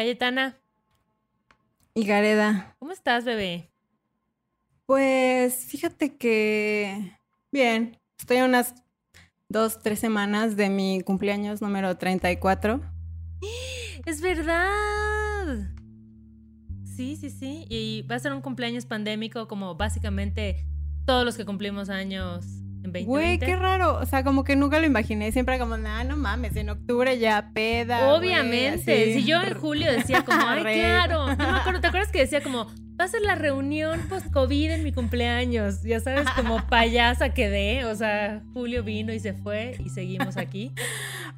Cayetana. Y Gareda. ¿Cómo estás, bebé? Pues fíjate que bien, estoy a unas dos, tres semanas de mi cumpleaños número 34. Es verdad. Sí, sí, sí. Y va a ser un cumpleaños pandémico como básicamente todos los que cumplimos años en 2020. Güey, qué raro. O sea, como que nunca lo imaginé. Siempre como, nah, no mames, en octubre ya peda. Obviamente. si yo en julio decía como, ay, claro. No me acuerdo, ¿te acuerdas que decía como, va a ser la reunión post-COVID en mi cumpleaños? Ya sabes, como payasa quedé. O sea, Julio vino y se fue y seguimos aquí.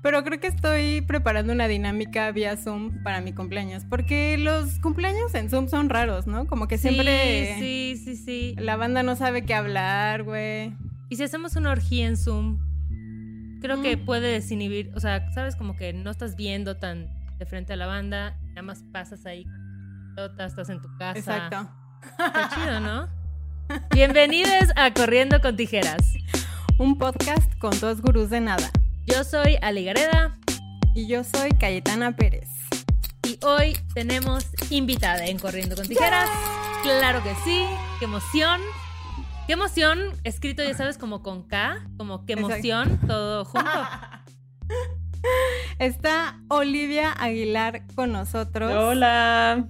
Pero creo que estoy preparando una dinámica vía Zoom para mi cumpleaños. Porque los cumpleaños en Zoom son raros, ¿no? Como que siempre. Sí, sí, sí, sí. La banda no sabe qué hablar, güey. Y si hacemos una orgía en Zoom, creo que puede desinhibir, o sea, sabes como que no estás viendo tan de frente a la banda, nada más pasas ahí, estás en tu casa. Exacto. Está chido, ¿no? Bienvenidos a Corriendo con Tijeras. Un podcast con dos gurús de nada. Yo soy Ali Gareda. Y yo soy Cayetana Pérez. Y hoy tenemos invitada en Corriendo con Tijeras. Claro que sí, qué emoción. Qué emoción, escrito ya sabes como con K, como qué emoción, todo junto. Está Olivia Aguilar con nosotros. Hola.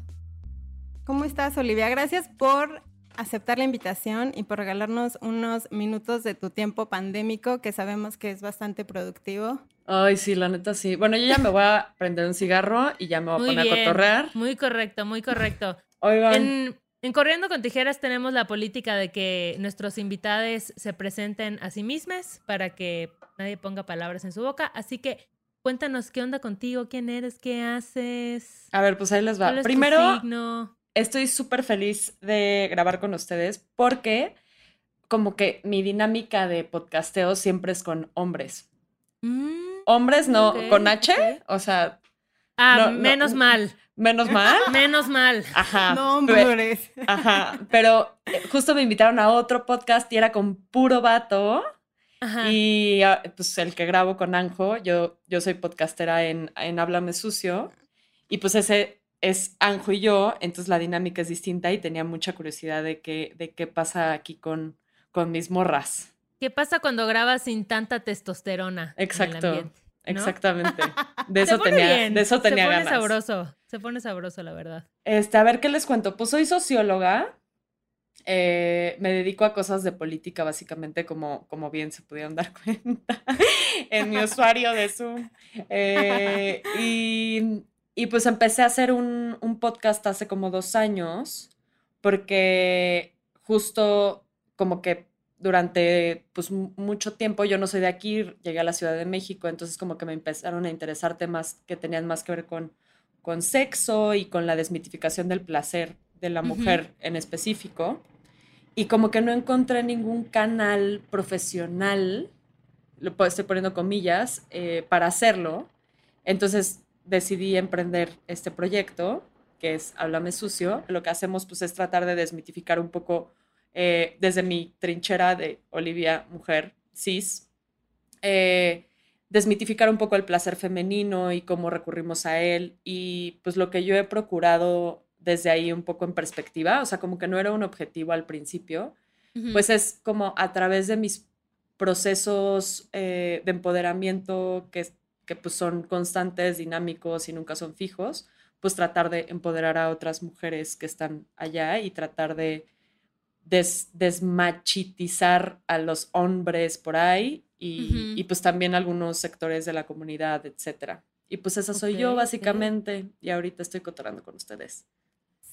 ¿Cómo estás, Olivia? Gracias por aceptar la invitación y por regalarnos unos minutos de tu tiempo pandémico, que sabemos que es bastante productivo. Ay, sí, la neta sí. Bueno, yo ya me voy a prender un cigarro y ya me voy a poner a cotorrear. Muy correcto, muy correcto. Oigan. En Corriendo con Tijeras tenemos la política de que nuestros invitados se presenten a sí mismos para que nadie ponga palabras en su boca. Así que cuéntanos qué onda contigo, quién eres, qué haces. A ver, pues ahí les va. Primero, estoy súper feliz de grabar con ustedes porque como que mi dinámica de podcasteo siempre es con hombres. Mm, hombres, no, con H, o sea... Ah, menos mal. Menos mal. Menos mal. Ajá. No, hombres. Ajá. Pero eh, justo me invitaron a otro podcast y era con puro vato. Ajá. Y ah, pues el que grabo con Anjo, yo, yo soy podcastera en, en Háblame Sucio. Y pues ese es Anjo y yo, entonces la dinámica es distinta y tenía mucha curiosidad de qué, de qué pasa aquí con, con mis morras. ¿Qué pasa cuando grabas sin tanta testosterona? Exacto. Exactamente. De eso tenía, de eso tenía Se pone sabroso, se pone sabroso, la verdad. Este, a ver qué les cuento. Pues soy socióloga. Eh, me dedico a cosas de política, básicamente, como, como bien se pudieron dar cuenta en mi usuario de Zoom. Eh, y, y, pues empecé a hacer un, un podcast hace como dos años, porque justo como que durante pues mucho tiempo yo no soy de aquí, llegué a la Ciudad de México, entonces como que me empezaron a interesar temas que tenían más que ver con, con sexo y con la desmitificación del placer de la mujer en específico. Y como que no encontré ningún canal profesional, lo estoy poniendo comillas, eh, para hacerlo. Entonces decidí emprender este proyecto, que es Háblame Sucio. Lo que hacemos pues es tratar de desmitificar un poco eh, desde mi trinchera de Olivia, mujer, cis, eh, desmitificar un poco el placer femenino y cómo recurrimos a él. Y pues lo que yo he procurado desde ahí un poco en perspectiva, o sea, como que no era un objetivo al principio, pues es como a través de mis procesos eh, de empoderamiento que, que pues son constantes, dinámicos y nunca son fijos, pues tratar de empoderar a otras mujeres que están allá y tratar de desmachitizar a los hombres por ahí y, pues también algunos sectores de la comunidad, etcétera. Y pues esa soy yo básicamente y ahorita estoy cotorando con ustedes.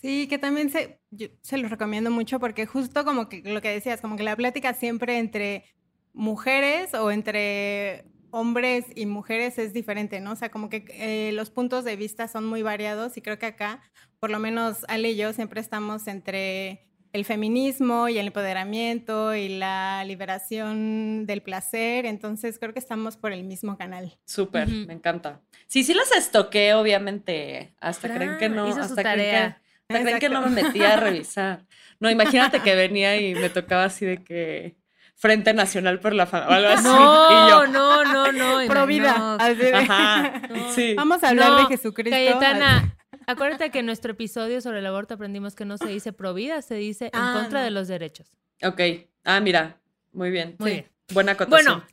Sí, que también se, se los recomiendo mucho porque justo como que lo que decías, como que la plática siempre entre mujeres o entre hombres y mujeres es diferente, ¿no? O sea, como que eh, los puntos de vista son muy variados y creo que acá, por lo menos Ale y yo siempre estamos entre el feminismo y el empoderamiento y la liberación del placer. Entonces creo que estamos por el mismo canal. Súper, me encanta. Sí, sí las estoqué, obviamente. Hasta creen que no, hasta creen que, creen que no me metía a revisar. No, imagínate que venía y me tocaba así de que Frente Nacional por la Familia o algo así. No, no, no, no. Pro vida. Ajá, sí. Vamos a hablar de Jesucristo. Cayetana, Acuérdate que en nuestro episodio sobre el aborto aprendimos que no se dice pro vida, se dice en Ah, contra no. de los derechos. Ok. Ah, mira. Muy bien. Muy Sí. bien. Buena acotación. Bueno,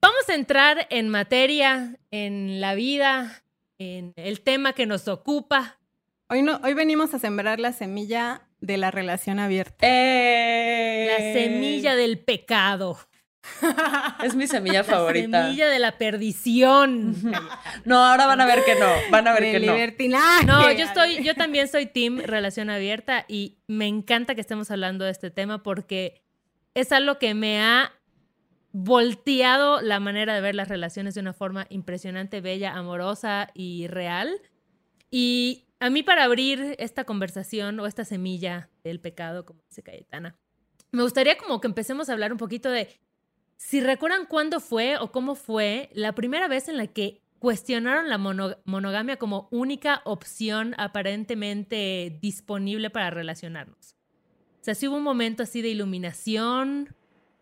vamos a entrar en materia, en la vida, en el tema que nos ocupa. Hoy, no, hoy venimos a sembrar la semilla de la relación abierta. ¡Eh! La semilla del pecado. Es mi semilla La favorita. semilla de la perdición. No, ahora van a ver que no. Van a ver de que no. libertinaje. No, yo estoy, yo también soy team relación abierta y me encanta que estemos hablando de este tema porque es algo que me ha volteado la manera de ver las relaciones de una forma impresionante, bella, amorosa y real. Y a mí para abrir esta conversación o esta semilla del pecado, como dice Cayetana, me gustaría como que empecemos a hablar un poquito de si recuerdan cuándo fue o cómo fue la primera vez en la que cuestionaron la mono- monogamia como única opción aparentemente disponible para relacionarnos. O sea, si hubo un momento así de iluminación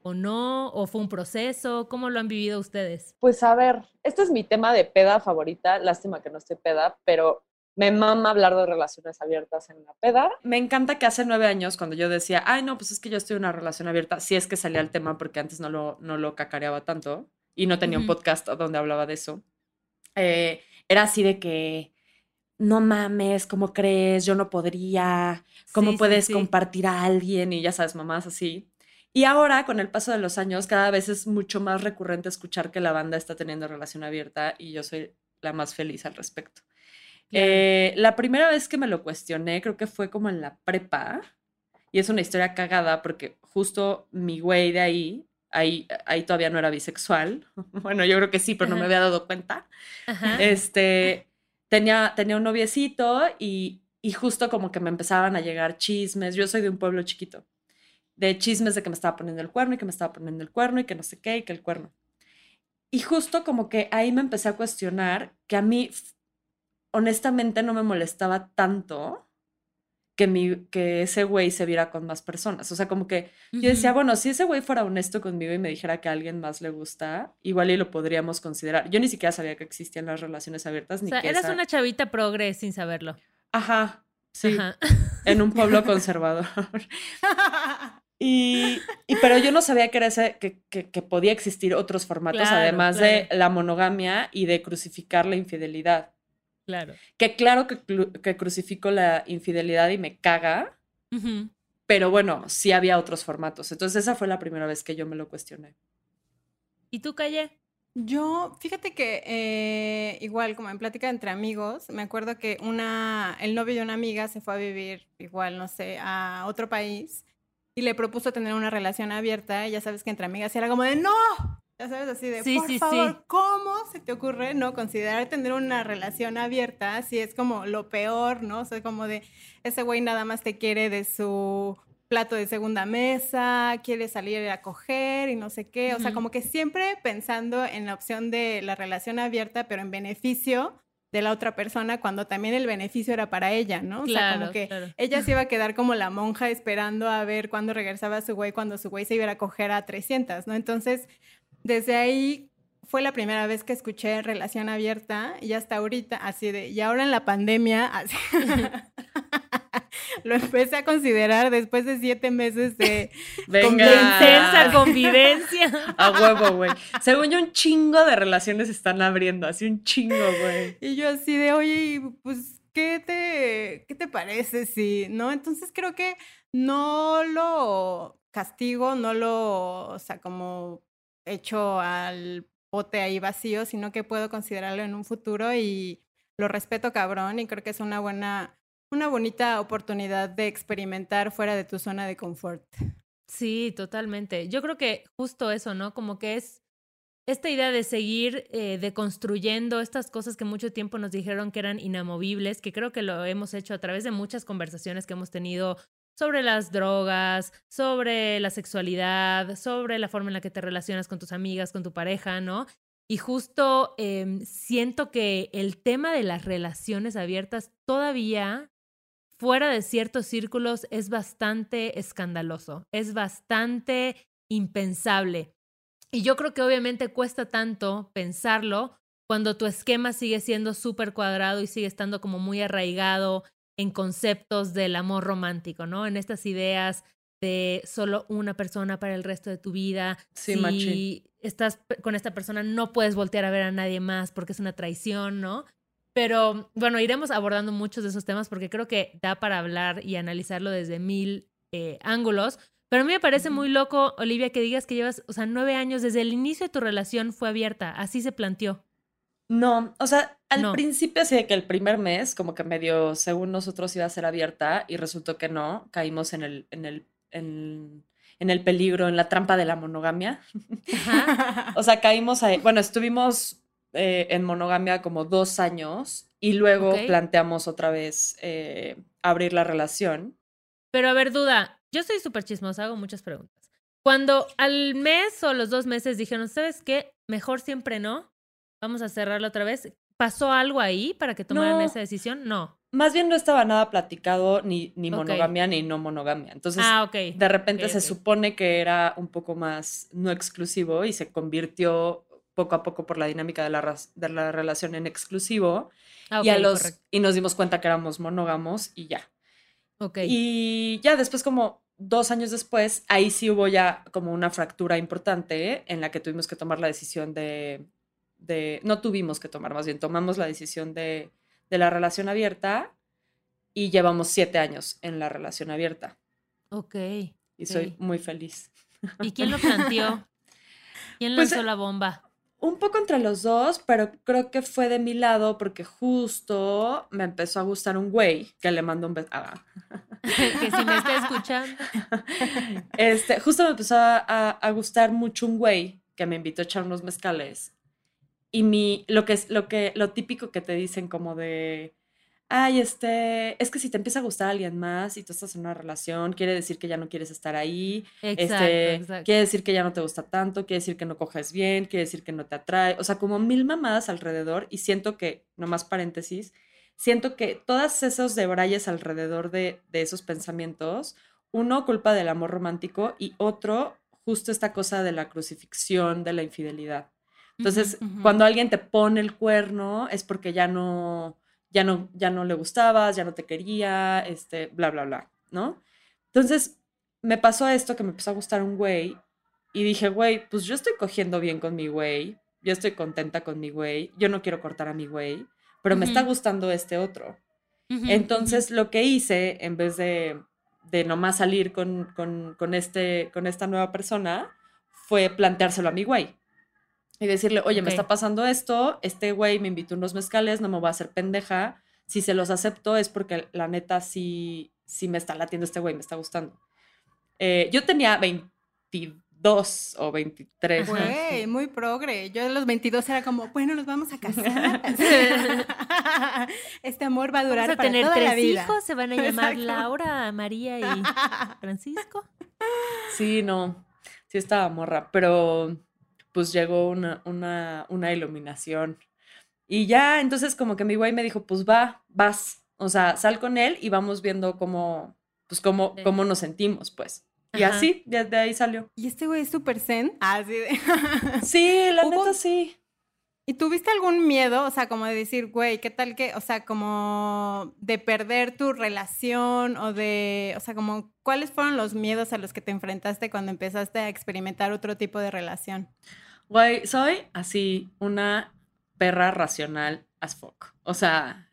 o no, o fue un proceso, ¿cómo lo han vivido ustedes? Pues a ver, este es mi tema de peda favorita. Lástima que no estoy peda, pero me mama hablar de relaciones abiertas en la peda. Me encanta que hace nueve años, cuando yo decía, ay, no, pues es que yo estoy en una relación abierta, si es que salía el tema, porque antes no lo, no lo cacareaba tanto y no tenía un podcast donde hablaba de eso. eh, era así de que, no mames, ¿cómo crees? Yo no podría. ¿Cómo Sí, sí, puedes sí. compartir a alguien? Y ya sabes, mamás así. Y ahora, con el paso de los años, cada vez es mucho más recurrente escuchar que la banda está teniendo relación abierta y yo soy la más feliz al respecto. Claro. Eh, la primera vez que me lo cuestioné, creo que fue como en la prepa. Y es una historia cagada porque justo mi güey de ahí, ahí, ahí todavía no era bisexual. Bueno, yo creo que sí, pero no me había dado cuenta. Ajá. Este, tenía, tenía un noviecito y, y justo como que me empezaban a llegar chismes. Yo soy de un pueblo chiquito. De chismes de que me estaba poniendo el cuerno y que me estaba poniendo el cuerno y que no sé qué y que el cuerno. Y justo como que ahí me empecé a cuestionar que a mí, honestamente, no me molestaba tanto que, mi, que ese güey se viera con más personas. O sea, como que yo decía, bueno, si ese güey fuera honesto conmigo y me dijera que a alguien más le gusta, igual y lo podríamos considerar. Yo ni siquiera sabía que existían las relaciones abiertas O ni sea, que eras esa- una chavita progre sin saberlo. Ajá, sí, Ajá. en un pueblo conservador. Y, y- pero yo no sabía que, era ese, que, que- que podía existir otros formatos, Claro, además de la monogamia y de crucificar la infidelidad. Claro. Que claro que, que crucifico la infidelidad y me caga, pero bueno, sí había otros formatos. Entonces esa fue la primera vez que yo me lo cuestioné. ¿Y tú, Calle? Yo, fíjate que eh, igual como en plática entre amigos, me acuerdo que una, el novio de una amiga se fue a vivir igual, no sé, a otro país y le propuso tener una relación abierta. Y ya sabes que entre amigas era como de no, ya sabes así de Sí, por sí, sí. favor, ¿cómo se te ocurre no considerar tener una relación abierta si es como lo peor, no? O sea, como de ese güey nada más te quiere de su plato de segunda mesa, quiere salir a coger y no sé qué. O sea, Ujú. como que siempre pensando en la opción de la relación abierta, pero en beneficio de la otra persona, cuando también el beneficio era para ella, ¿no? O sea, Claro, como que claro. ella se iba a quedar como la monja esperando a ver cuándo regresaba su güey, cuando su güey se iba a coger a 300, ¿no? Entonces, desde ahí fue la primera vez que escuché relación abierta y hasta ahorita, así de, y ahora en la pandemia, así, lo empecé a considerar después de siete meses de... Venga. De intensa convivencia. A huevo, güey. Según yo, un chingo de relaciones están abriendo, así un chingo, güey. Y yo así de, oye, pues, ¿qué te, qué te parece si, no? Entonces creo que no lo castigo, no lo, o sea, como echo al bote ahí vacío, sino que puedo considerarlo en un futuro y lo respeto cabrón y creo que es una buena, una bonita oportunidad de experimentar fuera de tu zona de confort. Sí, totalmente. Yo creo que justo eso, ¿no? Como que es esta idea de seguir eh, deconstruyendo estas cosas que mucho tiempo nos dijeron que eran inamovibles, que creo que lo hemos hecho a través de muchas conversaciones que hemos tenido sobre las drogas, sobre la sexualidad, sobre la forma en la que te relacionas con tus amigas, con tu pareja, ¿no? Y justo eh, siento que el tema de las relaciones abiertas todavía fuera de ciertos círculos es bastante escandaloso, es bastante impensable. Y yo creo que obviamente cuesta tanto pensarlo cuando tu esquema sigue siendo súper cuadrado y sigue estando como muy arraigado en conceptos del amor romántico, ¿no? En estas ideas de solo una persona para el resto de tu vida. Sí, si estás con esta persona, no puedes voltear a ver a nadie más porque es una traición, ¿no? Pero bueno, iremos abordando muchos de esos temas porque creo que da para hablar y analizarlo desde mil eh, ángulos. Pero a mí me parece muy loco, Olivia, que digas que llevas, o sea, nueve años desde el inicio de tu relación fue abierta. Así se planteó. No, o sea, al principio así de que el primer mes, como que medio, según nosotros iba a ser abierta y resultó que no, caímos en el, en el, en, el peligro, en la trampa de la monogamia. o sea, caímos ahí, bueno, estuvimos eh, en monogamia como dos años y luego planteamos otra vez eh, abrir la relación. Pero a ver, duda, yo soy súper chismosa, hago muchas preguntas. Cuando al mes o los dos meses dijeron, ¿sabes qué? Mejor siempre no, vamos a cerrarlo otra vez. ¿Pasó algo ahí para que tomaran esa decisión? No. Más bien no estaba nada platicado ni, ni monogamia ni no monogamia. Entonces, ah, de repente se supone que era un poco más no exclusivo y se convirtió poco a poco por la dinámica de la, de la relación en exclusivo. Ah, y, a los, y nos dimos cuenta que éramos monógamos y ya. Okay. Y ya después, como dos años después, ahí sí hubo ya como una fractura importante en la que tuvimos que tomar la decisión de, de, no tuvimos que tomar, más bien tomamos la decisión de, de la relación abierta y llevamos siete años en la relación abierta. Ok. Y soy muy feliz. ¿Y quién lo planteó? ¿Quién pues, lanzó la bomba? un poco entre los dos, pero creo que fue de mi lado porque justo me empezó a gustar un güey que le mandó un beso. Ah. que si me está escuchando. Este, justo me empezó a, a, gustar mucho un güey que me invitó a echar unos mezcales. Y mi, lo que es, lo que, lo típico que te dicen como de, ay, este, es que si te empieza a gustar alguien más y tú estás en una relación, quiere decir que ya no quieres estar ahí, exacto, este, quiere decir que ya no te gusta tanto, quiere decir que no coges bien, quiere decir que no te atrae, o sea, como mil mamadas alrededor y siento que, nomás paréntesis, siento que todas esos debrayes alrededor de, de esos pensamientos, uno culpa del amor romántico y otro justo esta cosa de la crucifixión, de la infidelidad. Entonces, cuando alguien te pone el cuerno es porque ya no, ya no, ya no le gustabas, ya no te quería, este, bla, bla, bla, ¿no? Entonces, me pasó esto que me empezó a gustar un güey y dije, güey, pues yo estoy cogiendo bien con mi güey, yo estoy contenta con mi güey, yo no quiero cortar a mi güey, pero me está gustando este otro. Entonces, lo que hice, en vez de, de nomás salir con, con, con, este, con esta nueva persona, fue planteárselo a mi güey y decirle, oye, me está pasando esto, este güey me invitó unos mezcales, no me voy a hacer pendeja. Si se los acepto es porque la neta sí, sí me está latiendo este güey, me está gustando. Eh, yo tenía 22 o 23. Güey, muy progre. Yo de los 22 era como, bueno, nos vamos a casar. este amor va a durar vamos a tener tres hijos, se van a llamar Laura, María y Francisco. Sí, no, sí estaba morra, pero pues llegó una, una, una iluminación. Y ya, entonces como que mi güey me dijo, pues va, vas, o sea, sal con él y vamos viendo cómo, pues cómo, cómo nos sentimos, pues. Y así, desde ahí salió. ¿Y este güey es súper zen? Así de... sí, la neta sí. ¿Y tuviste algún miedo? O sea, como de decir, güey, ¿qué tal que, o sea, como de perder tu relación o de, o sea, como, ¿cuáles fueron los miedos a los que te enfrentaste cuando empezaste a experimentar otro tipo de relación? Güey, soy así una perra racional as fuck. O sea,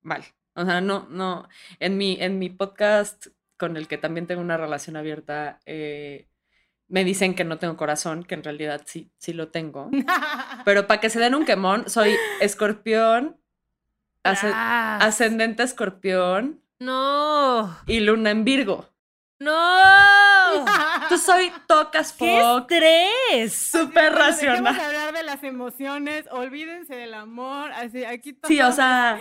mal. O sea, no, no. En mi, en mi podcast, con el que también tengo una relación abierta, eh, me dicen que no tengo corazón, que en realidad sí, sí lo tengo. Pero para que se den un quemón, soy escorpión, ascendente escorpión. No. Y luna en Virgo. No. Tú soy tocas fuck. ¡Qué estrés! Súper racional. Vamos a hablar de las emociones, olvídense del amor, así aquí Sí, o sea,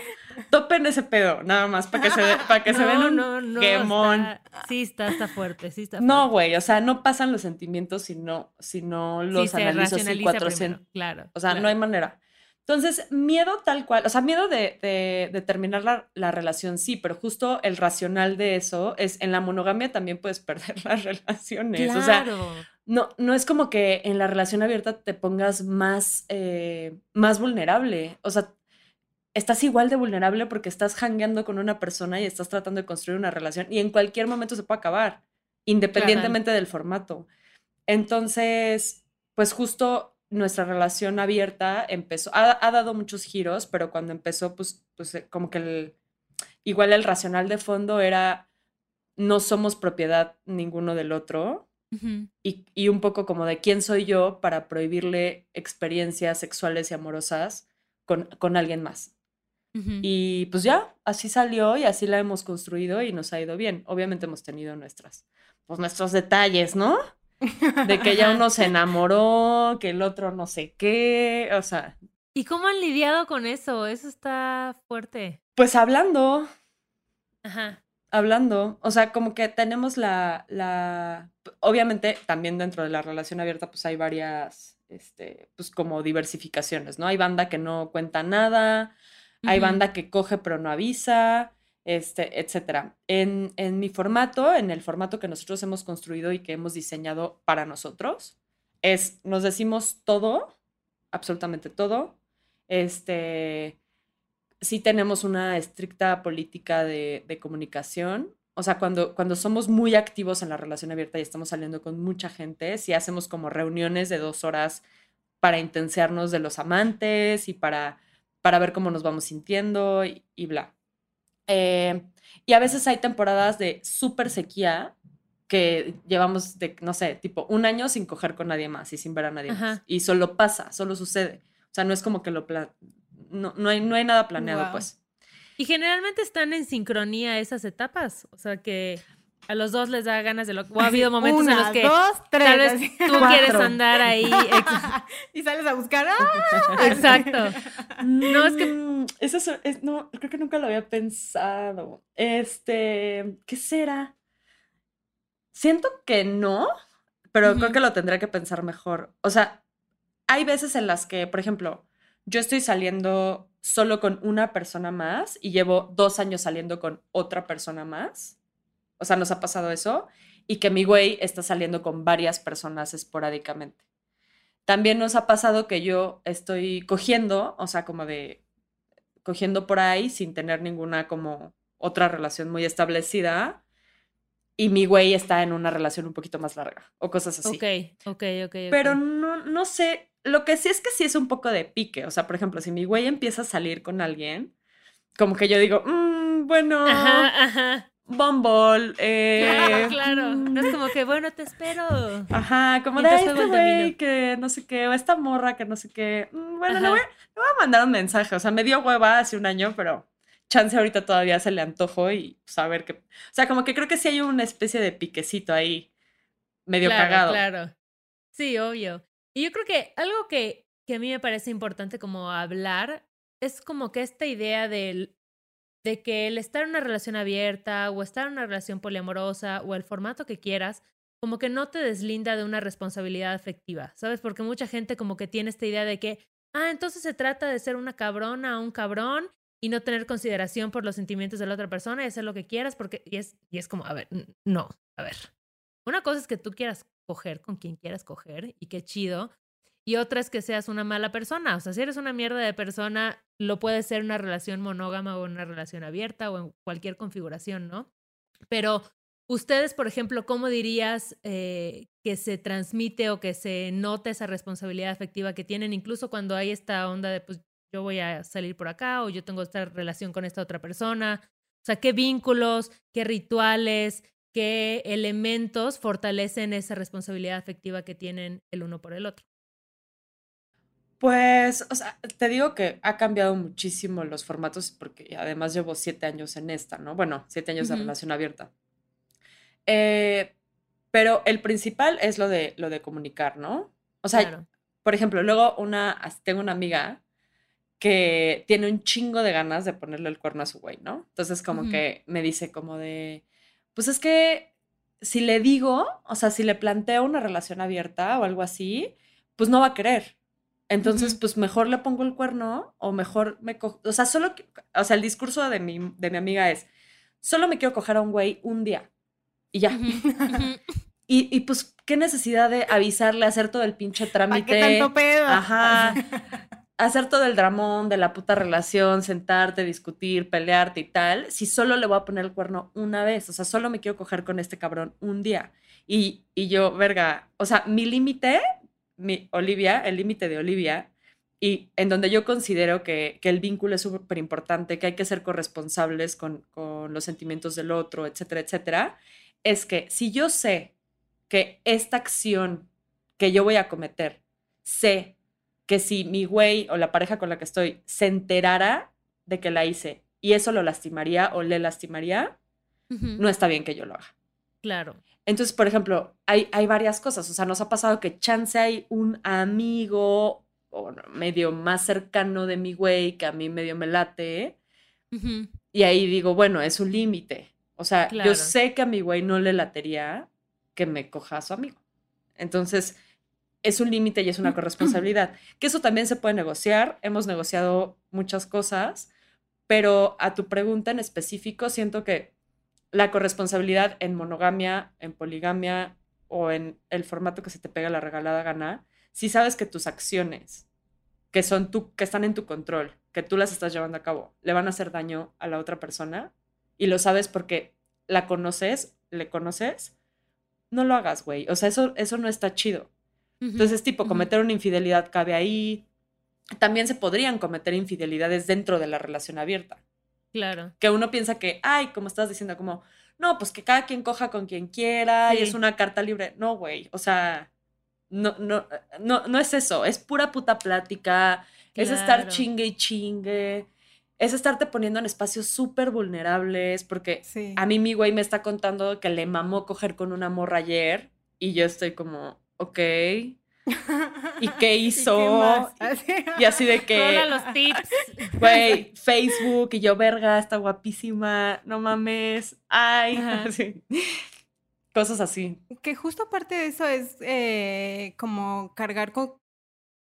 topen ese pedo, nada más para que se para que se vean un no, no, quemón. sí, está, está fuerte, sí está fuerte. No, güey, o sea, no pasan los sentimientos si no, si no los sí, analizo así 400. claro. O sea, no hay manera. Entonces, miedo tal cual, o sea, miedo de, de, terminar la, la, relación, sí, pero justo el racional de eso es, en la monogamia también puedes perder las relaciones. Claro. O sea, no, no es como que en la relación abierta te pongas más, eh, más vulnerable. O sea, estás igual de vulnerable porque estás hangueando con una persona y estás tratando de construir una relación y en cualquier momento se puede acabar, independientemente del formato. Entonces, pues justo nuestra relación abierta empezó, ha, dado muchos giros, pero cuando empezó, pues, pues eh, como que el, igual el racional de fondo era no somos propiedad ninguno del otro y, y, un poco como de quién soy yo para prohibirle experiencias sexuales y amorosas con, con alguien más. Y pues ya, así salió y así la hemos construido y nos ha ido bien. Obviamente hemos tenido nuestras, pues nuestros detalles, ¿no? De que ya uno se enamoró, que el otro no sé qué, o sea. ¿Y cómo han lidiado con eso? Eso está fuerte. Pues hablando. Ajá. Hablando. O sea, como que tenemos la, la. Obviamente, también dentro de la relación abierta, pues hay varias, este, pues como diversificaciones, ¿no? Hay banda que no cuenta nada, hay banda que coge pero no avisa este, etcétera. En, en, mi formato, en el formato que nosotros hemos construido y que hemos diseñado para nosotros, es, nos decimos todo, absolutamente todo. Este, sí tenemos una estricta política de, de comunicación. O sea, cuando, cuando somos muy activos en la relación abierta y estamos saliendo con mucha gente, sí hacemos como reuniones de dos horas para intensiarnos de los amantes y para, para ver cómo nos vamos sintiendo y bla. Eh, y a veces hay temporadas de súper sequía que llevamos de, no sé, tipo un año sin coger con nadie más y sin ver a nadie más. Y solo pasa, solo sucede. O sea, no es como que lo... no, no, hay, no hay nada planeado, pues. Y generalmente están en sincronía esas etapas. O sea, que a los dos les da ganas de lo O ha habido momentos en los que dos, tres, tal vez tú quieres andar ahí y sales a buscar. ¡ah! Exacto. No, es que mm, eso es, no, creo que nunca lo había pensado. Este, ¿qué será? Siento que no, pero creo que lo tendría que pensar mejor. O sea, hay veces en las que, por ejemplo, yo estoy saliendo solo con una persona más y llevo dos años saliendo con otra persona más o sea, nos ha pasado eso. Y que mi güey está saliendo con varias personas esporádicamente. También nos ha pasado que yo estoy cogiendo, o sea, como de cogiendo por ahí sin tener ninguna como otra relación muy establecida y mi güey está en una relación un poquito más larga o cosas así. Ok, ok, ok. Pero no, no sé, lo que sí es que sí es un poco de pique, o sea, por ejemplo, si mi güey empieza a salir con alguien, como que yo digo, mmm, bueno, ajá, ajá. Bumble. Eh, claro, No es como que, bueno, te espero. Ajá, como de este güey que no sé qué, o esta morra que no sé qué. Mm, bueno, le voy, le voy, a mandar un mensaje. O sea, me dio hueva hace un año, pero chance ahorita todavía se le antojo y saber pues, que. O sea, como que creo que sí hay una especie de piquecito ahí, medio cagado. Claro. Sí, obvio. Y yo creo que algo que, que a mí me parece importante como hablar es como que esta idea del de que el estar en una relación abierta o estar en una relación poliamorosa o el formato que quieras, como que no te deslinda de una responsabilidad afectiva, ¿sabes? Porque mucha gente como que tiene esta idea de que, ah, entonces se trata de ser una cabrona o un cabrón y no tener consideración por los sentimientos de la otra persona y hacer lo que quieras, porque, y es, y es como, a ver, no, a ver. Una cosa es que tú quieras coger con quien quieras coger y qué chido, y otra es que seas una mala persona. O sea, si eres una mierda de persona, lo puede ser una relación monógama o una relación abierta o en cualquier configuración, ¿no? Pero ustedes, por ejemplo, ¿cómo dirías eh, que se transmite o que se nota esa responsabilidad afectiva que tienen, incluso cuando hay esta onda de, pues, yo voy a salir por acá o yo tengo esta relación con esta otra persona? O sea, ¿qué vínculos, qué rituales, qué elementos fortalecen esa responsabilidad afectiva que tienen el uno por el otro? Pues, o sea, te digo que ha cambiado muchísimo los formatos porque además llevo siete años en esta, ¿no? Bueno, siete años de relación abierta. Eh, pero el principal es lo de, lo de comunicar, ¿no? O sea, por ejemplo, luego una, tengo una amiga que tiene un chingo de ganas de ponerle el cuerno a su güey, ¿no? Entonces como que me dice como de, pues es que si le digo, o sea, si le planteo una relación abierta o algo así, pues no va a querer. Entonces, pues mejor le pongo el cuerno o mejor me cojo. O sea, solo. O sea, el discurso de mi, de mi amiga es: solo me quiero coger a un güey un día. Y ya. y, y, pues, ¿qué necesidad de avisarle, hacer todo el pinche trámite? qué tanto pedo? Ajá. hacer todo el dramón de la puta relación, sentarte, discutir, pelearte y tal, si solo le voy a poner el cuerno una vez. O sea, solo me quiero coger con este cabrón un día. Y, y yo, verga, o sea, mi límite mi Olivia, el límite de Olivia, y en donde yo considero que, el vínculo es súper importante, que hay que ser corresponsables con, los sentimientos del otro, etcétera, etcétera, es que si yo sé que esta acción que yo voy a cometer, sé que si mi güey o la pareja con la que estoy se enterara de que la hice y eso lo lastimaría o le lastimaría, no está bien que yo lo haga. Claro. Entonces, por ejemplo, hay, hay varias cosas. O sea, nos ha pasado que chance hay un amigo o medio más cercano de mi güey que a mí medio me late. Y ahí digo, bueno, es un límite. O sea, yo sé que a mi güey no le latería que me coja a su amigo. Entonces, es un límite y es una corresponsabilidad. que eso también se puede negociar. Hemos negociado muchas cosas, pero a tu pregunta en específico, siento que la corresponsabilidad en monogamia, en poligamia o en el formato que se te pega la regalada gana, si sabes que tus acciones, que son tú, que están en tu control, que tú las estás llevando a cabo, le van a hacer daño a la otra persona y lo sabes porque la conoces, le conoces, no lo hagas, güey. O sea, eso, eso no está chido. Entonces, tipo, cometer una infidelidad cabe ahí. También se podrían cometer infidelidades dentro de la relación abierta. Claro. Que uno piensa que, ay, como estás diciendo, como, no, pues que cada quien coja con quien quiera y es una carta libre. No, güey, o sea, no, no, no, no es eso, es pura puta plática, es estar chingue y chingue, es estarte poniendo en espacios súper vulnerables, porque a mí mi güey me está contando que le mamó coger con una morra ayer y yo estoy como, ok, ¿Y qué hizo? ¿Y, así de que. los tips. Güey, Facebook y yo, verga, está guapísima, no mames. Ay. Cosas así. Que justo aparte de eso es eh, como cargar con.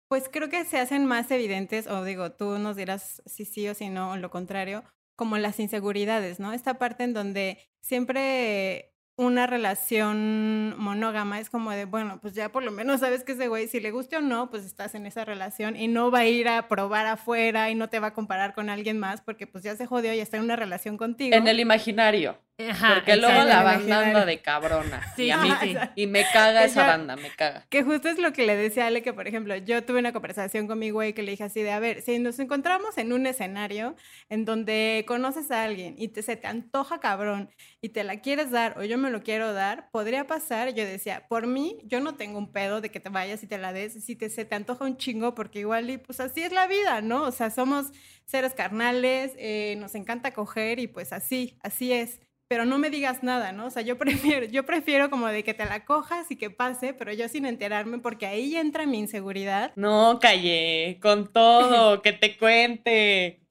Pues creo que se hacen más evidentes, o digo, tú nos dirás si sí o si no, o lo contrario, como las inseguridades, ¿no? Esta parte en donde siempre una relación monógama es como de, bueno, pues ya por lo menos sabes que ese güey, si le guste o no, pues estás en esa relación y no va a ir a probar afuera y no te va a comparar con alguien más porque pues ya se jodió y está en una relación contigo. En el imaginario. Porque luego la banda anda de cabrona. y, a mí, y me caga esa banda, me caga. Que justo es lo que le decía a Ale, que por ejemplo, yo tuve una conversación con mi güey que le dije así de, a ver, si nos encontramos en un escenario en donde conoces a alguien y te, se te antoja cabrón y te la quieres dar o yo me lo quiero dar, podría pasar, yo decía, por mí, yo no tengo un pedo de que te vayas y te la des, si te, se te antoja un chingo, porque igual y pues así es la vida, ¿no? O sea, somos seres carnales, eh, nos encanta coger y pues así, así es pero no me digas nada, ¿no? O sea, yo prefiero, yo prefiero como de que te la cojas y que pase, pero yo sin enterarme, porque ahí entra mi inseguridad. No, callé, con todo, que te cuente.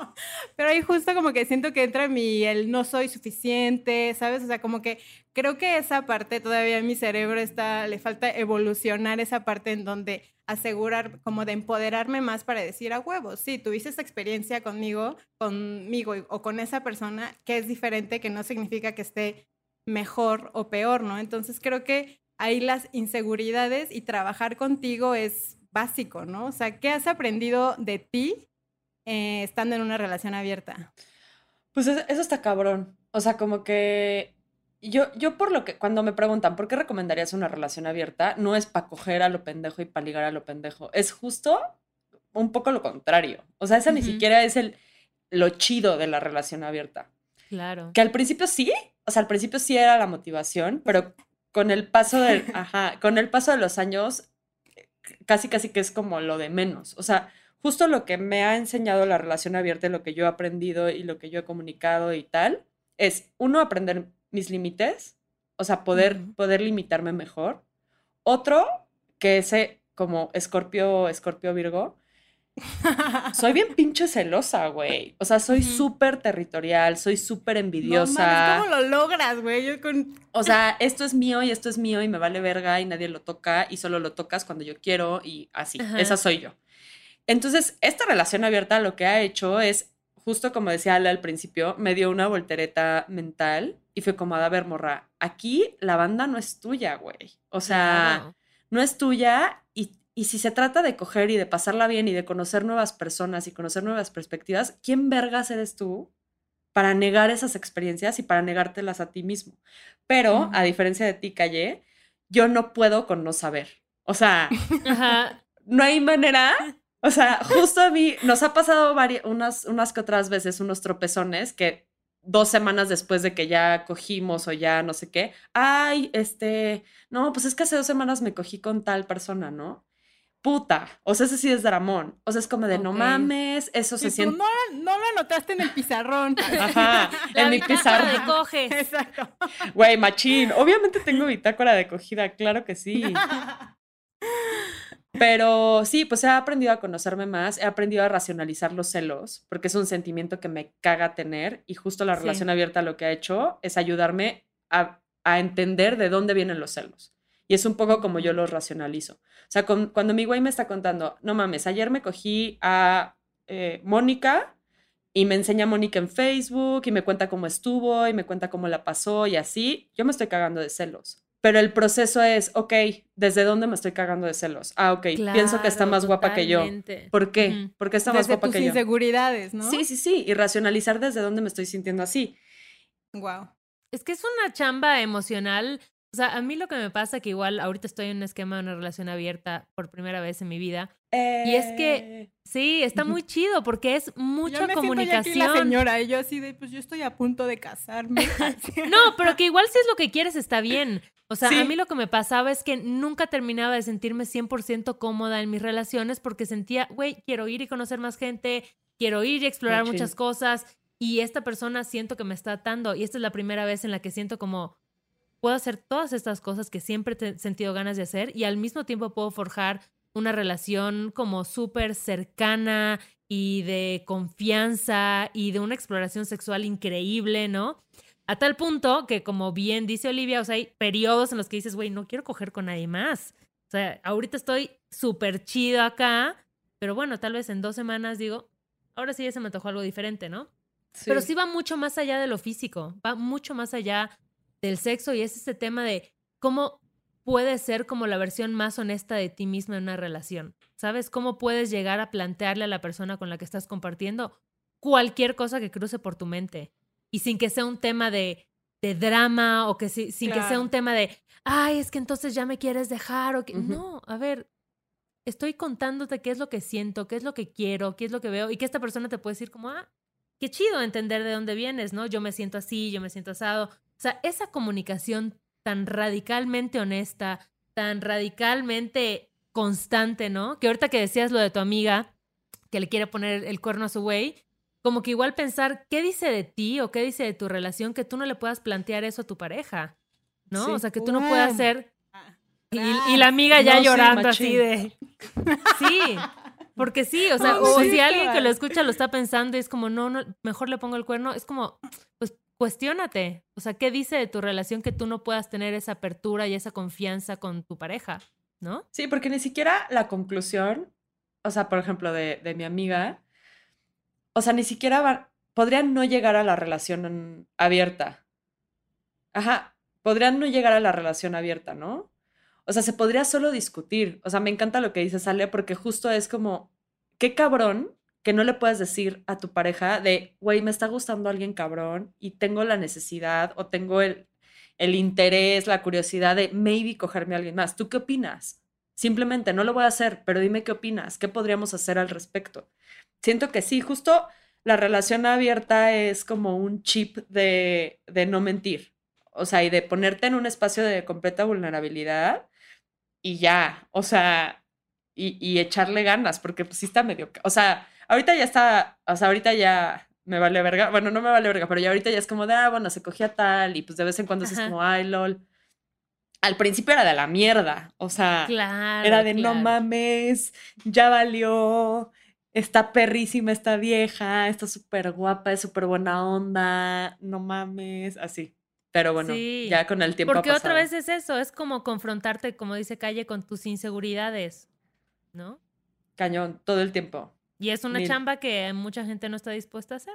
pero ahí justo como que siento que entra mi, el no soy suficiente, ¿sabes? O sea, como que creo que esa parte todavía en mi cerebro está, le falta evolucionar esa parte en donde asegurar, como de empoderarme más para decir a huevos, sí, tuviste esa experiencia conmigo, conmigo o con esa persona que es diferente, que no significa que esté mejor o peor, ¿no? Entonces creo que ahí las inseguridades y trabajar contigo es básico, ¿no? O sea, ¿qué has aprendido de ti eh, estando en una relación abierta? Pues eso está cabrón. O sea, como que yo, yo por lo que, cuando me preguntan por qué recomendarías una relación abierta, no es para coger a lo pendejo y para ligar a lo pendejo. Es justo un poco lo contrario. O sea, esa ni siquiera es el, lo chido de la relación abierta. Claro. Que al principio sí, o sea, al principio sí era la motivación, pero con el paso del, ajá, con el paso de los años, casi casi que es como lo de menos. O sea, justo lo que me ha enseñado la relación abierta, lo que yo he aprendido y lo que yo he comunicado y tal, es uno, aprender mis límites, o sea, poder, poder limitarme mejor. Otro, que ese como Escorpio, Escorpio Virgo, soy bien pinche celosa, güey. O sea, soy súper territorial, soy súper envidiosa. ¿Cómo lo logras, güey? Con... O sea, esto es mío y esto es mío y me vale verga y nadie lo toca y solo lo tocas cuando yo quiero y así. Esa soy yo. Entonces, esta relación abierta lo que ha hecho es, justo como decía Ale al principio, me dio una voltereta mental y fue como, a ver, morra, aquí la banda no es tuya, güey. O sea, no es tuya y y si se trata de coger y de pasarla bien y de conocer nuevas personas y conocer nuevas perspectivas, ¿quién vergas eres tú para negar esas experiencias y para negártelas a ti mismo? Pero, a diferencia de ti, Calle, yo no puedo con no saber. O sea, no hay manera. O sea, justo a mí nos ha pasado varias, unas, unas que otras veces unos tropezones que dos semanas después de que ya cogimos o ya no sé qué, ay, este, no, pues es que hace dos semanas me cogí con tal persona, ¿no? puta. O sea, ese sí es Dramón. O sea, es como de no mames, eso se siente. No, no lo anotaste en el pizarrón. Ajá, en mi pizarrón. de coges. Exacto. Güey, machín. Obviamente tengo bitácora de cogida, claro que sí. Pero sí, pues he aprendido a conocerme más, he aprendido a racionalizar los celos, porque es un sentimiento que me caga tener y justo la relación abierta lo que ha hecho es ayudarme a, a entender de dónde vienen los celos. Y es un poco como yo lo racionalizo. O sea, cuando mi güey me está contando, no mames, ayer me cogí a eh, Mónica y me enseña Mónica en Facebook y me cuenta cómo estuvo y me cuenta cómo la pasó y así, yo me estoy cagando de celos. Pero el proceso es, ok, ¿desde dónde me estoy cagando de celos? Ah, ok, pienso que está más guapa que yo. ¿Por qué? ¿Por qué está más guapa que yo? inseguridades, ¿no? Sí, sí, sí, y racionalizar desde dónde me estoy sintiendo así. Wow. Es que es una chamba emocional o sea, a mí lo que me pasa que igual ahorita estoy en un esquema de una relación abierta por primera vez en mi vida. Y es que eh. sí, está muy chido porque es mucha yo comunicación. la señora, y yo así de, pues yo estoy a punto de casarme. no, pero que igual si es lo que quieres está bien. O sea, a mí lo que me pasaba es que nunca terminaba de sentirme 100% cómoda en mis relaciones porque sentía, güey, quiero ir y conocer más gente, quiero ir y explorar muchas cosas y esta persona siento que me está atando y esta es la primera vez en la que siento como puedo hacer todas estas cosas que siempre he sentido ganas de hacer y al mismo tiempo puedo forjar una relación como súper cercana y de confianza y de una exploración sexual increíble, ¿no? A tal punto que, como bien dice Olivia, o sea, hay periodos en los que dices, güey, no quiero coger con nadie más. O sea, ahorita estoy súper chido acá, pero bueno, tal vez en dos semanas digo, ahora sí ya se me antojó algo diferente, ¿no? Pero sí va mucho más allá de lo físico, va mucho más allá del sexo y es ese tema de cómo puedes ser como la versión más honesta de ti misma en una relación. ¿Sabes? ¿Cómo puedes llegar a plantearle a la persona con la que estás compartiendo cualquier cosa que cruce por tu mente? Y sin que sea un tema de, de drama o que sin que sea un tema de, ay, es que entonces ya me quieres dejar o que... No, a ver, estoy contándote qué es lo que siento, qué es lo que quiero, qué es lo que veo y que esta persona te puede decir como, ah, qué chido entender de dónde vienes, ¿no? Yo me siento así, yo me siento asado, o sea, esa comunicación tan radicalmente honesta, tan radicalmente constante, ¿no? Que ahorita que decías lo de tu amiga, que le quiere poner el cuerno a su güey, como que igual pensar qué dice de ti o qué dice de tu relación que tú no le puedas plantear eso a tu pareja, ¿no? O sea, que tú no puedas ser... Ah, y, la amiga ya llorando así de... Sí, porque sí, o sea, o si alguien que lo escucha lo está pensando y es como, no, no, mejor le pongo el cuerno, es como, pues cuestiónate. O sea, ¿qué dice de tu relación que tú no puedas tener esa apertura y esa confianza con tu pareja? ¿No? Sí, porque ni siquiera la conclusión, o sea, por ejemplo, de, de mi amiga, o sea, ni siquiera va, podrían no llegar a la relación abierta. Ajá, podrían no llegar a la relación abierta, ¿no? O sea, se podría solo discutir. O sea, me encanta lo que dice Sale porque justo es como, qué cabrón que no le puedes decir a tu pareja de, güey, me está gustando alguien cabrón y tengo la necesidad o tengo el, el interés, la curiosidad de maybe cogerme a alguien más. ¿Tú qué opinas? Simplemente no lo voy a hacer, pero dime qué opinas, qué podríamos hacer al respecto. Siento que sí, justo la relación abierta es como un chip de, de no mentir, o sea, y de ponerte en un espacio de completa vulnerabilidad y ya, o sea, y, y echarle ganas, porque pues sí está medio, o sea, Ahorita ya está, o sea, ahorita ya me vale verga. Bueno, no me vale verga, pero ya ahorita ya es como de, ah, bueno, se cogía tal y pues de vez en cuando es como, ay, lol. Al principio era de la mierda, o sea, era de no mames, ya valió, está perrísima esta vieja, está súper guapa, es súper buena onda, no mames, así. Pero bueno, ya con el tiempo. Porque otra vez es eso, es como confrontarte, como dice Calle, con tus inseguridades, ¿no? Cañón, todo el tiempo. Y es una chamba que mucha gente no está dispuesta a hacer.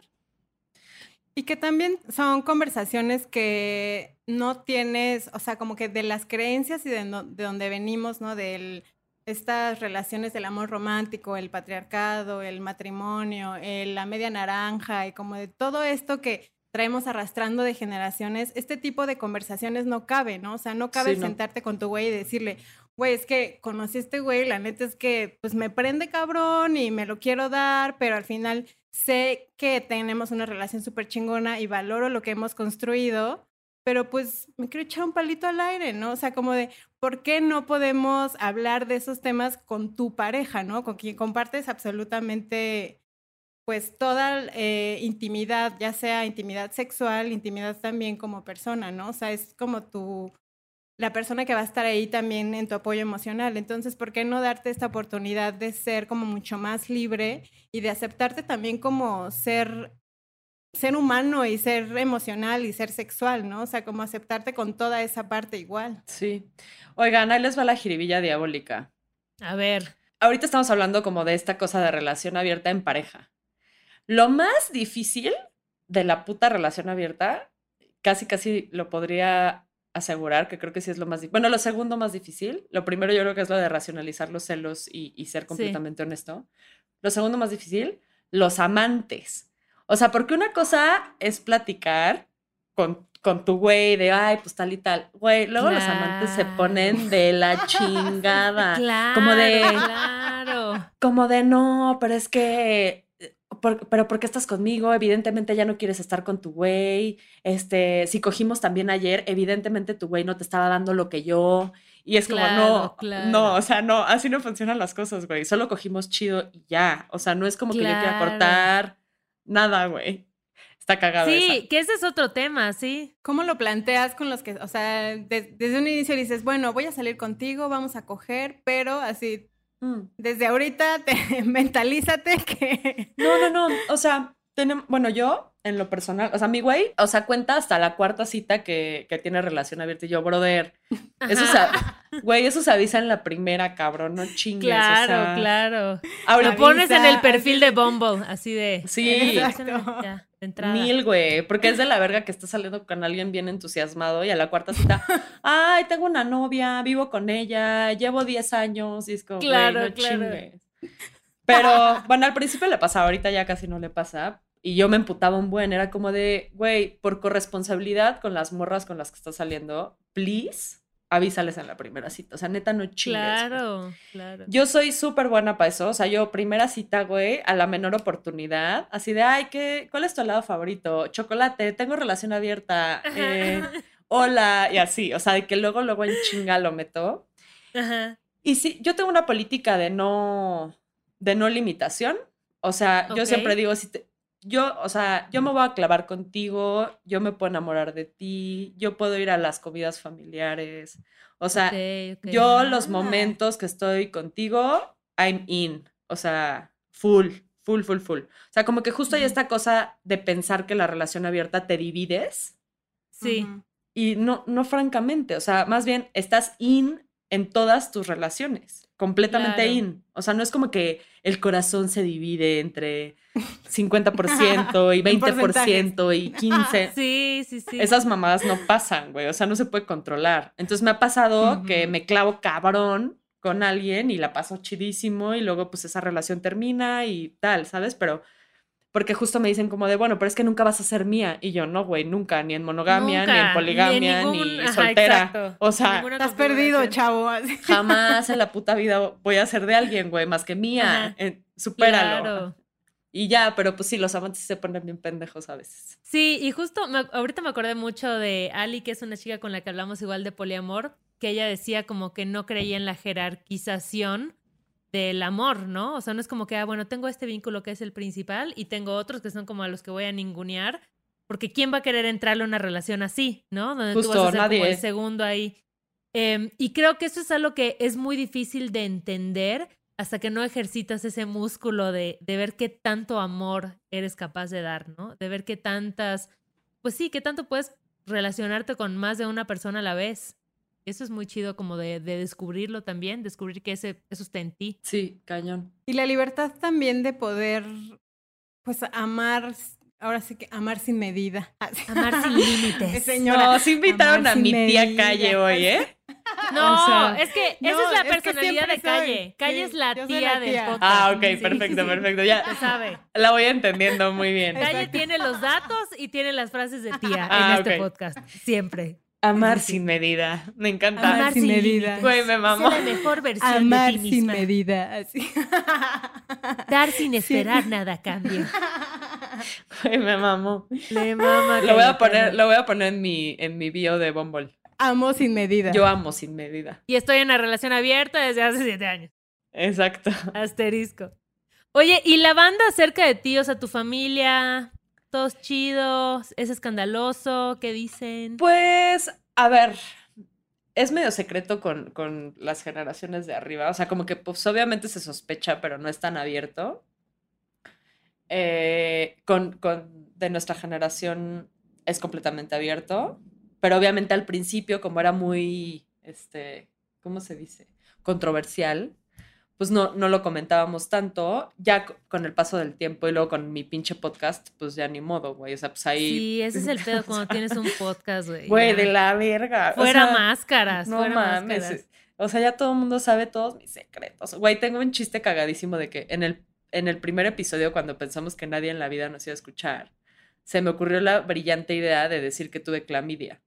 Y que también son conversaciones que no tienes, o sea, como que de las creencias y de, de donde venimos, ¿no? De estas relaciones del amor romántico, el patriarcado, el matrimonio, la media naranja y como de todo esto que traemos arrastrando de generaciones, este tipo de conversaciones no cabe, ¿no? O sea, no cabe sentarte con tu güey y decirle, güey, es que conocí a este güey, la neta es que pues me prende cabrón y me lo quiero dar, pero al final sé que tenemos una relación súper chingona y valoro lo que hemos construido, pero pues me quiero echar un palito al aire, ¿no? O sea, como de, ¿por qué no podemos hablar de esos temas con tu pareja, ¿no? Con quien compartes absolutamente pues toda eh, intimidad, ya sea intimidad sexual, intimidad también como persona, ¿no? O sea, es como tu, la persona que va a estar ahí también en tu apoyo emocional. Entonces, ¿por qué no darte esta oportunidad de ser como mucho más libre y de aceptarte también como ser ser humano y ser emocional y ser sexual, ¿no? O sea, como aceptarte con toda esa parte igual. Sí. Oigan, ahí les va la jiribilla diabólica. A ver. Ahorita estamos hablando como de esta cosa de relación abierta en pareja. Lo más difícil de la puta relación abierta, casi casi lo podría asegurar, que creo que sí es lo más difícil. Bueno, lo segundo más difícil, lo primero yo creo que es lo de racionalizar los celos y, ser completamente honesto. Lo segundo más difícil, los amantes. O sea, porque una cosa es platicar con, con tu güey de, ay, pues tal y tal. Güey, luego los amantes se ponen de la chingada. Claro, como de, claro. Como de, no, pero es que pero ¿por qué estás conmigo? Evidentemente ya no quieres estar con tu güey. Este, si cogimos también ayer, evidentemente tu güey no te estaba dando lo que yo. Y es como, no, no, o sea, no, así no funcionan las cosas, güey. Solo cogimos chido y ya. O sea, no es como que yo quiera cortar nada, güey. Está cagado. Sí, que ese es otro tema, sí. ¿Cómo lo planteas con los que, o sea, desde un inicio dices, bueno, voy a salir contigo, vamos a coger, pero así Mm. Desde ahorita te, mentalízate que... No, no, no. O sea, tenemos, bueno, yo en lo personal, o sea, mi güey, o sea, cuenta hasta la cuarta cita que, que tiene relación abierta y yo, brother, eso se, güey, eso se avisa en la primera, cabrón, no chingues. Claro, claro. Ahora, lo pones en el perfil de Bumble, así de. Sí, Mil, güey, porque es de la verga que estás saliendo con alguien bien entusiasmado y a la cuarta cita, ay, tengo una novia, vivo con ella, llevo 10 años y es como, claro, no chingues. Pero bueno, al principio le pasaba, ahorita ya casi no le pasa, y yo me emputaba un buen, era como de, güey, por corresponsabilidad con las morras con las que estás saliendo, please, avísales en la primera cita. O sea, neta, no chingues. Claro, claro. Yo soy súper buena para eso. O sea, yo primera cita, güey, a la menor oportunidad. Así de, ay, ¿qué, ¿cuál es tu helado favorito? Chocolate, tengo relación abierta. Eh, hola, y así. O sea, de que luego, luego en chinga lo meto. Ajá. Y sí, yo tengo una política de no, de no limitación. O sea, yo siempre digo, si te, yo, o sea, yo me voy a clavar contigo, yo me puedo enamorar de ti, yo puedo ir a las comidas familiares. O sea, yo los ah. momentos que estoy contigo, I'm in. O sea, full, full, full, full. O sea, como que justo hay esta cosa de pensar que la relación abierta te divides. Sí. Y no, no francamente, o sea, más bien estás in en todas tus relaciones, completamente in. O sea, no es como que el corazón se divide entre 50% y 20% y 15%. Sí, sí, sí. Esas mamadas no pasan, güey. O sea, no se puede controlar. Entonces me ha pasado que me clavo cabrón con alguien y la paso chidísimo y luego pues esa relación termina y tal, ¿sabes? Pero porque justo me dicen como de, bueno, pero es que nunca vas a ser mía. Y yo, no, güey, nunca, ni en monogamia, ni en poligamia, ni, soltera. O sea, estás perdido, chavo. Jamás en la puta vida voy a ser de alguien, güey, más que mía. Eh, supéralo. Y ya, pero pues sí, los amantes se ponen bien pendejos a veces. Sí, y justo ahorita me acordé mucho de Ali, que es una chica con la que hablamos igual de poliamor, que ella decía como que no creía en la jerarquización del amor, ¿no? O sea, no es como que, ah, bueno, tengo este vínculo que es el principal y tengo otros que son como a los que voy a ningunear, porque ¿quién va a querer entrarle a una relación así, ¿no? Donde tú vas a ser nadie. como el segundo ahí. Em, y creo que eso es algo que es muy difícil de entender hasta que no ejercitas ese músculo de, de ver qué tanto amor eres capaz de dar, ¿no? De ver qué tantas, pues sí, qué tanto puedes relacionarte con más de una persona a la vez. Eso es muy chido como de, de descubrirlo también, descubrir que ese, eso está en ti. Sí, cañón. Y la libertad también de poder, pues, amar, ahora sí que amar sin medida. Amar sin límites. Señora, no, invitaron amar a mi tía medida. Calle hoy, ¿eh? No, O sea, es que esa no, es la es que personalidad de Calle. soy. Calle Sí, es la tía del podcast. Ah, ok, Sí, perfecto, sí, perfecto. Ya sabe. la voy entendiendo muy bien. Calle Exacto. tiene los datos y tiene las frases de tía Ah, en este podcast. Siempre. Amar sin medida. Me encanta. Amar sin medida. Güey, me mamó. Sé la mejor versión amar de ti sin misma. medida. Así. Dar sin esperar nada a cambio. Güey, me mamó. Le mama Lo voy a poner, lo voy a poner en mi, en mi bio de Bumble. Amo sin medida. Yo amo sin medida. Y estoy en una relación abierta desde hace siete años. Exacto. Asterisco. Oye, ¿y la banda cerca de ti, o sea, tu familia, chidos, es escandaloso, qué dicen? Pues, a ver, es medio secreto con, con las generaciones de arriba. O sea, como que pues obviamente se sospecha, pero no es tan abierto. Eh, con, con de nuestra generación es completamente abierto. Pero obviamente al principio, como era muy, este, ¿cómo se dice? Controversial, pues no, no lo comentábamos tanto. Ya con el paso del tiempo y luego con mi pinche podcast, pues ya ni modo, güey. O sea, pues ahí... Sí, ese es el pedo cuando tienes un podcast, güey. Güey, de la verga. o Fuera sea, máscaras, No fuera mames. máscaras. O sea, ya todo el mundo sabe todos mis secretos. Güey, tengo un chiste cagadísimo de que en el, en el primer episodio, cuando pensamos que nadie en la vida nos iba a escuchar, se me ocurrió la brillante idea de decir que tuve clamidia.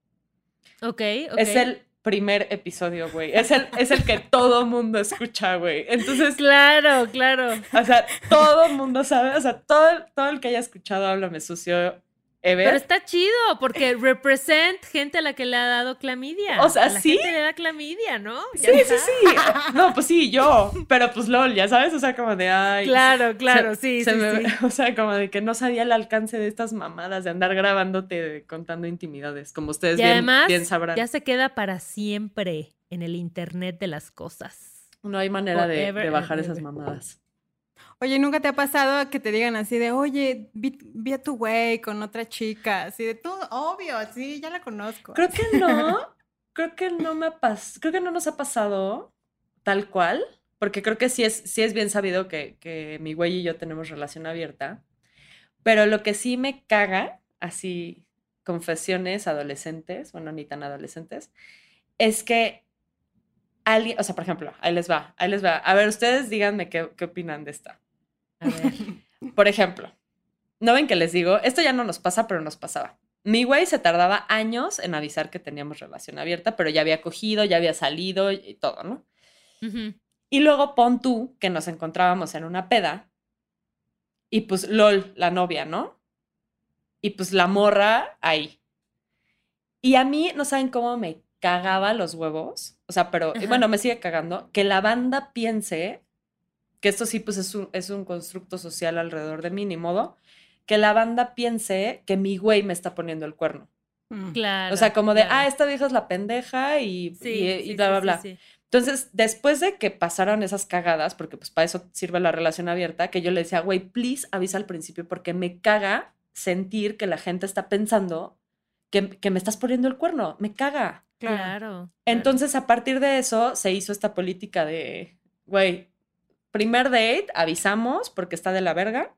Ok, ok. Es el primer episodio, güey. Es el, es el que todo mundo escucha, güey. Entonces, Claro, claro. o sea, todo mundo sabe, o sea, todo, todo el que haya escuchado Háblame Sucio ever. Pero está chido porque represent gente a la que le ha dado clamidia. O sea, A la sí. gente le da clamidia, ¿no? Sí, sí, sí. No, pues sí, yo. Pero pues LOL, ya sabes, o sea, como de ay. Claro, claro, se- sí, se sí, me- sí. O sea, como de que no sabía el alcance de estas mamadas de andar grabándote contando intimidades, como ustedes bien, además, bien sabrán. ya se queda para siempre en el internet de las cosas. No hay manera de, bajar esas mamadas. Oye, ¿nunca te ha pasado que te digan así de, oye, vi, vi a tu güey con otra chica? Así de, tú, obvio, sí, ya la conozco. Creo que no. creo que no me ha pas- Creo que no nos ha pasado tal cual. Porque creo que sí es, sí es bien sabido que, que mi güey y yo tenemos relación abierta. Pero lo que sí me caga, así, confesiones adolescentes, bueno, ni tan adolescentes, es que alguien, o sea, por ejemplo, ahí les va, ahí les va. A ver, ustedes díganme qué, qué opinan de esta. A ver. Por ejemplo, ¿no ven que les digo? Esto ya no nos pasa, pero nos pasaba. Mi güey se tardaba años en avisar que teníamos relación abierta, pero ya había cogido, ya había salido y todo, ¿no? Y luego pon tú que nos encontrábamos en una peda y pues LOL, la novia, ¿no? Y pues la morra ahí. Y a mí no saben cómo me cagaba los huevos, o sea, pero y bueno, me sigue cagando, que la banda piense, que esto sí pues es un, es un constructo social alrededor de mí, ni modo, que la banda piense que mi güey me está poniendo el cuerno. Mm. Claro. O sea, como de, claro. ah, esta vieja es la pendeja y, Sí, y, y sí, bla, bla, sí, bla. sí. Entonces, después de que pasaron esas cagadas, porque pues para eso sirve la relación abierta, que yo le decía, güey, please avisa al principio porque me caga sentir que la gente está pensando que, que me estás poniendo el cuerno, me caga. Claro. Claro. Entonces, a partir de eso, se hizo esta política de, güey, primer date, avisamos porque está de la verga.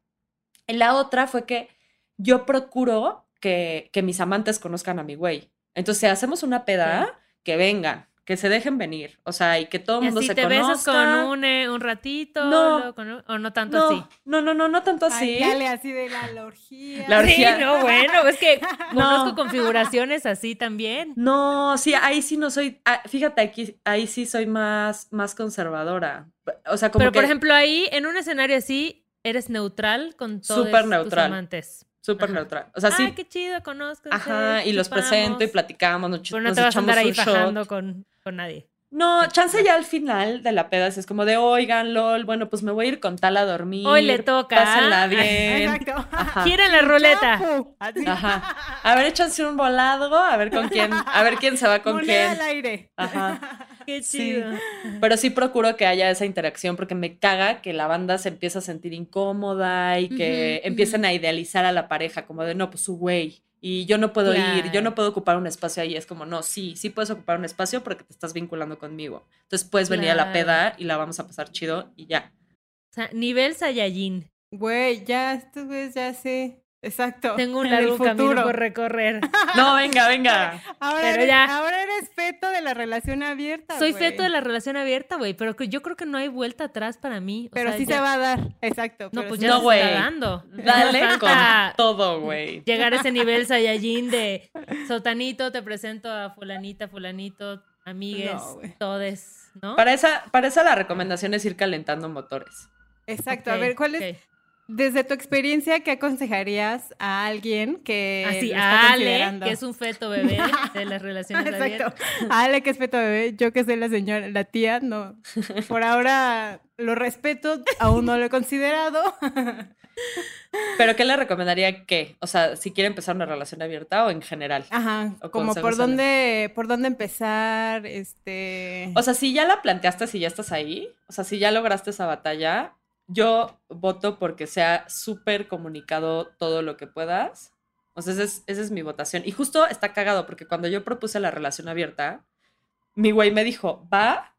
Y la otra fue que yo procuro que, que mis amantes conozcan a mi güey. Entonces, hacemos una peda, que vengan, que se dejen venir. O sea, y que todo el mundo así se te conozca. besas con un, eh, un ratito, No. luego con un- o no tanto no, así. no, no, no, no tanto Ay, así. dale así de la, orgía. La orgía. Sí, no, bueno, es que No. conozco configuraciones así también. No, sí, ahí sí no soy, ah, fíjate, aquí, ahí sí soy más, más conservadora. O sea, como Pero, por ejemplo, ahí, en un escenario así, eres neutral con todos Súper tus neutral. amantes. Súper neutral. O sea, sí, Ay, qué chido, conozco. ajá, y los presento y platicamos, nos, Pero no nos te vas a echamos andar ahí fajando con, con nadie. No, chance ya al final de la peda es como de, oigan, lol, bueno, pues me voy a ir con tal a dormir. Hoy le toca. Pásenla bien. Exacto. Gira la ruleta. Ajá. A ver, échanse un volado, a ver con quién, a ver quién se va con Moneda quién. al aire. Ajá. Qué chido. Pero sí procuro que haya esa interacción porque me caga que la banda se empiece a sentir incómoda y que empiecen a idealizar a la pareja como de, no, pues su güey. Y yo no puedo ir, yo no puedo ocupar un espacio ahí. Es como, no, sí, sí puedes ocupar un espacio porque te estás vinculando conmigo. Entonces puedes venir a la peda y la vamos a pasar chido y ya. O sea, nivel Saiyajin. Güey, ya, esto ves, ya sé. Exacto. Tengo un largo camino por recorrer. No, venga, venga. Ahora, pero eres, ya. ahora eres feto de la relación abierta. Soy feto de la relación abierta, güey, pero yo creo que no hay vuelta atrás para mí. pero sí se va a dar, exacto. No, pues ya no, se está dando. Dale con todo, güey. Llegar a ese nivel Saiyajin de sotanito, te presento a fulanita, fulanito, amigues, todes, ¿no? Para esa, para esa la recomendación es ir calentando motores. Exacto. a ver, ¿cuál es? Desde tu experiencia, ¿qué aconsejarías a alguien que Así, a Ale, que es un feto bebé de las relaciones Exacto. A Ale, que es feto bebé, yo que soy la señora, la tía, no. Por ahora lo respeto, aún no lo he considerado. Pero ¿qué le recomendaría qué? O sea, si quiere empezar una relación abierta o en general. Ajá, como por dónde, por dónde empezar, este... O sea, si ya la planteaste, si ya estás ahí, o sea, si ya lograste esa batalla, yo voto porque sea súper comunicado todo lo que puedas. O sea, esa es, mi votación. Y justo está cagado porque cuando yo propuse la relación abierta, mi güey me dijo, va,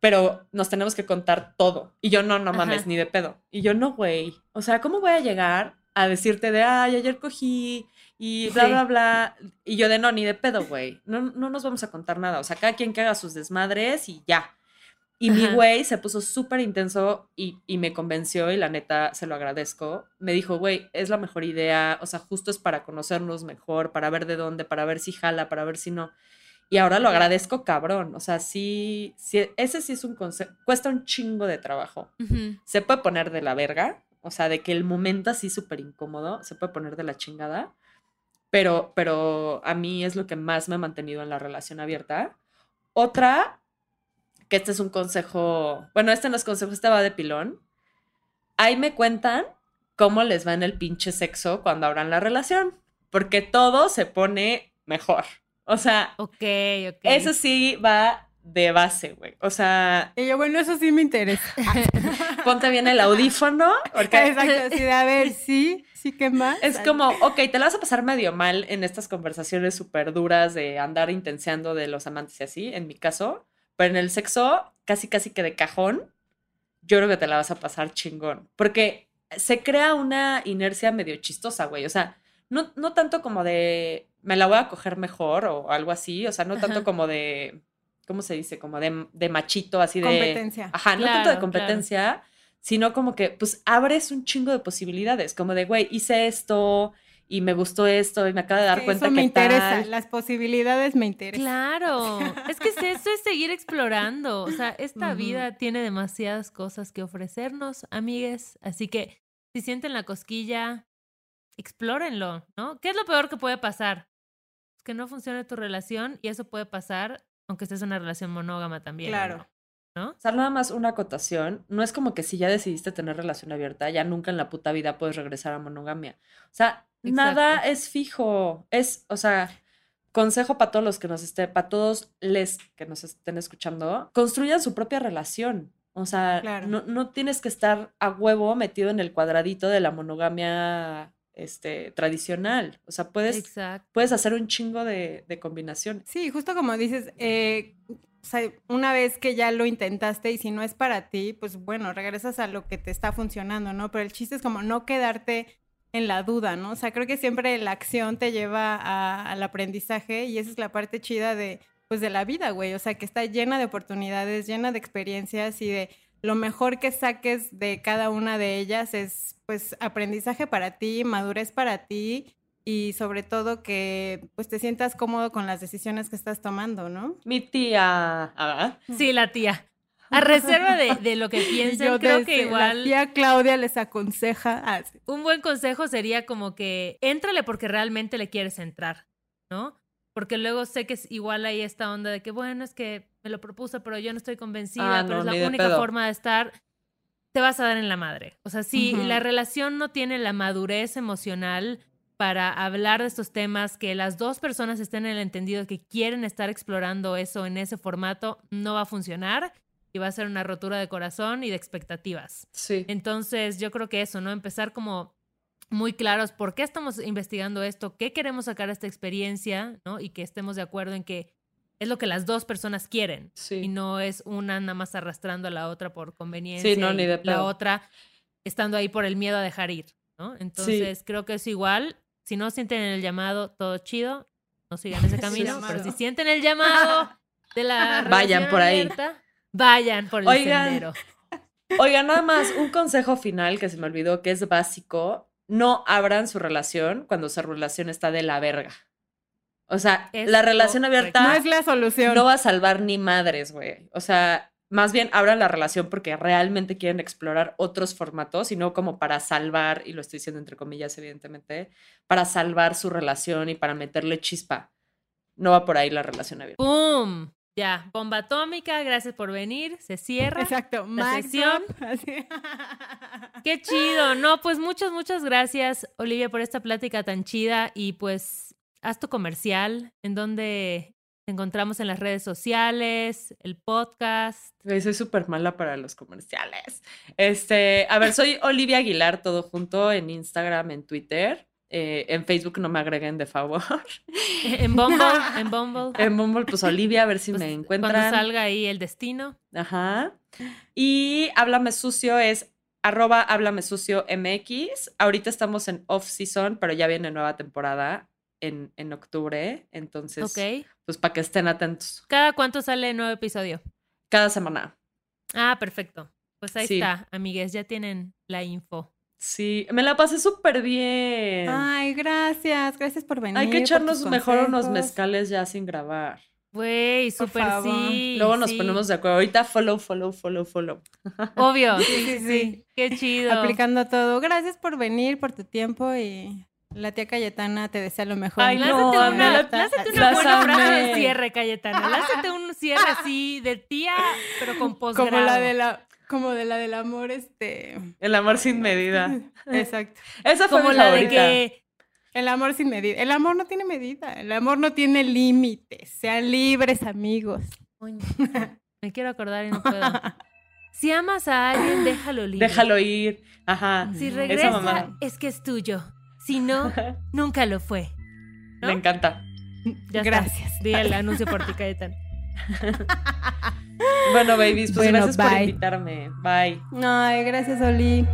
pero nos tenemos que contar todo. Y yo, no, no mames, ni de pedo. Y yo, no, güey. O sea, ¿cómo voy a llegar a decirte de, ay, ayer cogí y bla, bla, bla? Y yo de, no, ni de pedo, güey. No, no nos vamos a contar nada. O sea, cada quien que haga sus desmadres y ya. Y mi güey se puso súper intenso y, me convenció y la neta se lo agradezco. Me dijo, güey, es la mejor idea, o sea, justo es para conocernos mejor, para ver de dónde, para ver si jala, para ver si no. Y ahora lo agradezco cabrón, o sea, sí, sí ese sí es un consejo, cuesta un chingo de trabajo. Se puede poner de la verga, o sea, de que el momento así súper incómodo, se puede poner de la chingada, pero, pero a mí es lo que más me ha mantenido en la relación abierta. Otra que este es un consejo, bueno, este no es consejo, este va de pilón. Ahí me cuentan cómo les va en el pinche sexo cuando abran la relación, porque todo se pone mejor. O sea, ok, ok. Eso sí va de base, güey. O sea. Y yo, bueno, eso sí me interesa. ponte bien el audífono. Porque... Exacto, sí, a ver, sí, sí, ¿qué más? Es como, ok, te la vas a pasar medio mal en estas conversaciones súper duras de andar intenseando de los amantes y así, en mi caso. Pero en el sexo, casi casi que de cajón, yo creo que te la vas a pasar chingón. Porque se crea una inercia medio chistosa, güey. O sea, no, no tanto como de me la voy a coger mejor o algo así. O sea, no tanto como de. ¿Cómo se dice? Como de, de machito, así de. Competencia. Ajá, no tanto de competencia, sino como que, pues abres un chingo de posibilidades. Como de, güey, hice esto, y me gustó esto y me acaba de dar cuenta eso me interesa, las posibilidades me interesan. Claro, es que eso es seguir explorando, o sea, esta vida tiene demasiadas cosas que ofrecernos, amigues, así que si sienten la cosquilla, explórenlo, ¿no? ¿Qué es lo peor que puede pasar? Que no funcione tu relación y eso puede pasar aunque estés en una relación monógama también. Claro. ¿no? O sea, nada más una acotación. No es como que si ya decidiste tener relación abierta, ya nunca en la puta vida puedes regresar a monogamia. O sea, Nada es fijo. Es, o sea, consejo para todos los que nos estén, para todos les que nos estén escuchando, construyan su propia relación. O sea, no, no, tienes que estar a huevo metido en el cuadradito de la monogamia este, tradicional. O sea, puedes, puedes hacer un chingo de, de combinaciones. Sí, justo como dices, eh, una vez que ya lo intentaste y si no es para ti, pues bueno, regresas a lo que te está funcionando, ¿no? Pero el chiste es como no quedarte en la duda, ¿no? O sea, creo que siempre la acción te lleva al aprendizaje y esa es la parte chida de, pues, de la vida, güey. O sea, que está llena de oportunidades, llena de experiencias y de lo mejor que saques de cada una de ellas es, pues, aprendizaje para ti, madurez para ti y sobre todo que, pues, te sientas cómodo con las decisiones que estás tomando, ¿no? Mi tía, ¿ah? Sí, la tía. A reserva de, lo que piensen, creo que igual. La tía Claudia les aconseja. Ah, un buen consejo sería como que éntrale porque realmente le quieres entrar, ¿no? Porque luego sé que es igual ahí esta onda de que, bueno, es que me lo propuse, pero yo no estoy convencida, ah, pero es la única forma de estar. Te vas a dar en la madre. O sea, si la relación no tiene la madurez emocional para hablar de estos temas, que las dos personas estén en el entendido que quieren estar explorando eso en ese formato, no va a funcionar y va a ser una rotura de corazón y de expectativas. Sí. Entonces, yo creo que eso, ¿no? Empezar como muy claros por qué estamos investigando esto, qué queremos sacar de esta experiencia, ¿no? Y que estemos de acuerdo en que es lo que las dos personas quieren Sí. y no es una nada más arrastrando a la otra por conveniencia Sí, no, ni de la otra estando ahí por el miedo a dejar ir, ¿no? Entonces, creo que es igual. Si no sienten el llamado, todo chido, no sigan ese camino, pero si sienten el llamado de la Vayan por ahí. abierta, vayan por el Oigan, sendero. Oiga, nada más, un consejo final que se me olvidó que es básico. No abran su relación cuando su relación está de la verga. O sea, Es la relación correcto. abierta No es la solución. no va a salvar ni madres, güey. O sea, más bien abran la relación porque realmente quieren explorar otros formatos y no como para salvar, y lo estoy diciendo entre comillas, evidentemente, para salvar su relación y para meterle chispa. No va por ahí la relación abierta. ¡Pum! Ya, bomba atómica, gracias por venir, se cierra. Exacto. La sesión. Qué chido. No, pues muchas, muchas gracias, Olivia, por esta plática tan chida. Y pues, haz tu comercial, en donde te encontramos en las redes sociales, el podcast. Soy súper mala para los comerciales. Este, a ver, soy Olivia Aguilar, todo junto en Instagram, en Twitter. Eh, en Facebook no me agreguen de favor. En Bumble, en Bumble. En Bumble, pues Olivia, a ver si Pues, me Cuando encuentran. salga ahí el destino. Ajá. Y Háblame Sucio es arroba Háblame Sucio MX. Ahorita estamos en off-season, pero ya viene nueva temporada en, en octubre. Entonces, pues para que estén atentos. ¿Cada cuánto sale nuevo episodio? Cada semana. Ah, perfecto. Pues ahí Sí. está, amigues, ya tienen la info. Sí, me la pasé súper bien. Ay, gracias. Gracias por venir. Hay que echarnos mejor unos mezcales ya sin grabar. Güey, súper sí. Luego nos sí. ponemos de acuerdo. Ahorita follow, follow, follow, follow. Obvio, sí, Sí, sí. Qué chido. Aplicando todo. Gracias por venir, por tu tiempo y la tía Cayetana te desea lo mejor. Ay, en Lánzate no, una, me la- buena frase de cierre, Cayetana. Lánzate un cierre así de tía, pero con posgrado. Como la de la, como de la del amor, este. El amor sin medida. Exacto. Esa fue Como mi la de que El amor sin medida. El amor no tiene medida. El amor no tiene límites. Sean libres, amigos. Me quiero acordar y no puedo. Si amas a alguien, déjalo libre. Déjalo ir. Ajá. Si Esa regresa, mamá. es que es tuyo. Si no, nunca lo fue. ¿No? Me encanta. Ya está. Gracias. Di el anuncio por ti, Cayetana. Bueno, babies, pues Bueno, gracias por invitarme. Bye. Ay, gracias, Oli.